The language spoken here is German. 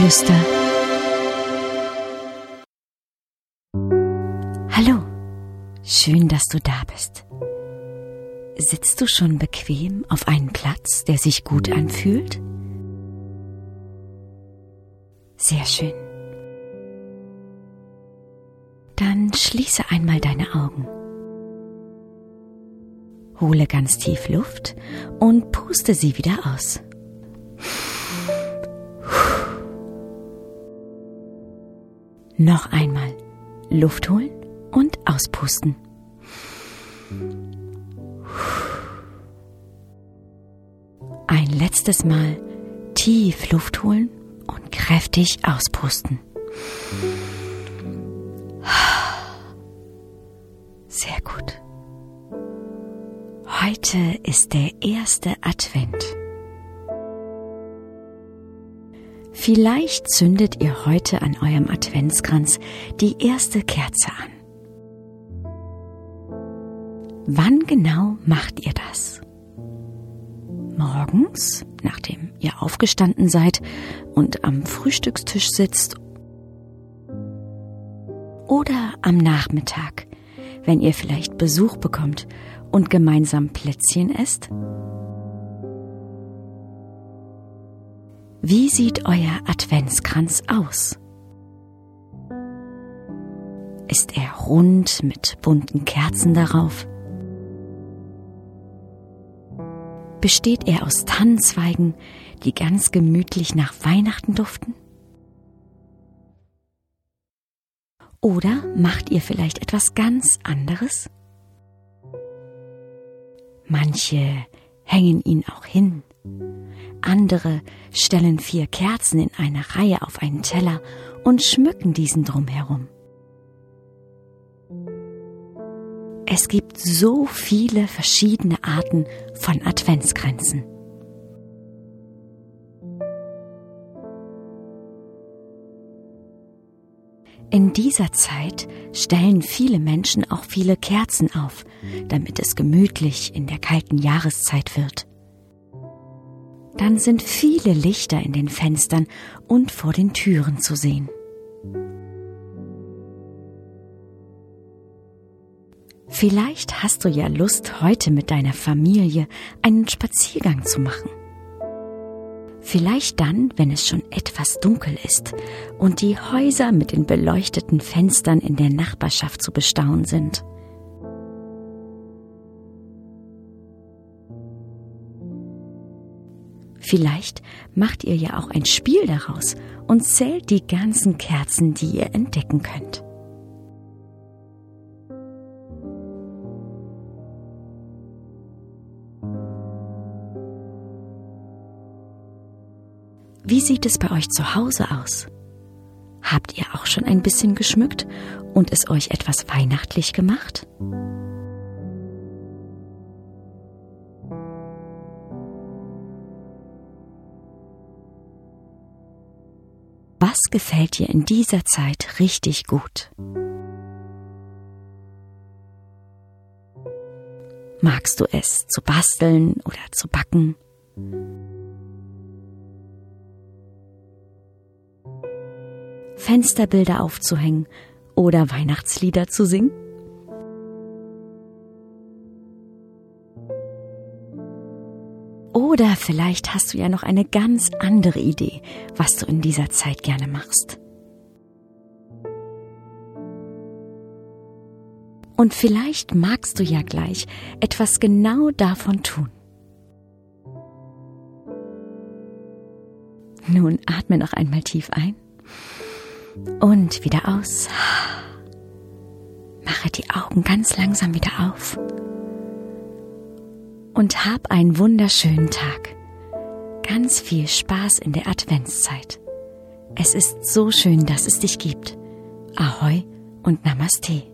Adventsgeflüster. Hallo, schön, dass du da bist. Sitzt du schon bequem auf einem Platz, der sich gut anfühlt? Sehr schön. Dann schließe einmal deine Augen. Hole ganz tief Luft und puste sie wieder aus. Noch einmal Luft holen und auspusten. Ein letztes Mal tief Luft holen und kräftig auspusten. Sehr gut. Heute ist der erste Advent. Vielleicht zündet ihr heute an eurem Adventskranz die erste Kerze an. Wann genau macht ihr das? Morgens, nachdem ihr aufgestanden seid und am Frühstückstisch sitzt? Oder am Nachmittag, wenn ihr vielleicht Besuch bekommt und gemeinsam Plätzchen esst? Wie sieht euer Adventskranz aus? Ist er rund mit bunten Kerzen darauf? Besteht er aus Tannenzweigen, die ganz gemütlich nach Weihnachten duften? Oder macht ihr vielleicht etwas ganz anderes? Manche hängen ihn auch hin andere stellen vier Kerzen in einer Reihe auf einen Teller und schmücken diesen drumherum. Es gibt so viele verschiedene Arten von Adventskränzen. In dieser Zeit stellen viele Menschen auch viele Kerzen auf, damit es gemütlich in der kalten Jahreszeit wird dann sind viele Lichter in den Fenstern und vor den Türen zu sehen. Vielleicht hast du ja Lust, heute mit deiner Familie einen Spaziergang zu machen. Vielleicht dann, wenn es schon etwas dunkel ist und die Häuser mit den beleuchteten Fenstern in der Nachbarschaft zu bestaunen sind. Vielleicht macht ihr ja auch ein Spiel daraus und zählt die ganzen Kerzen, die ihr entdecken könnt. Wie sieht es bei euch zu Hause aus? Habt ihr auch schon ein bisschen geschmückt und es euch etwas weihnachtlich gemacht? Was gefällt dir in dieser Zeit richtig gut? Magst du es zu basteln oder zu backen? Fensterbilder aufzuhängen oder Weihnachtslieder zu singen? Oder vielleicht hast du ja noch eine ganz andere Idee, was du in dieser Zeit gerne machst. Und vielleicht magst du ja gleich etwas genau davon tun. Nun atme noch einmal tief ein und wieder aus. Mache die Augen ganz langsam wieder auf und hab einen wunderschönen Tag. Ganz viel Spaß in der Adventszeit. Es ist so schön, dass es dich gibt. Ahoi und Namaste.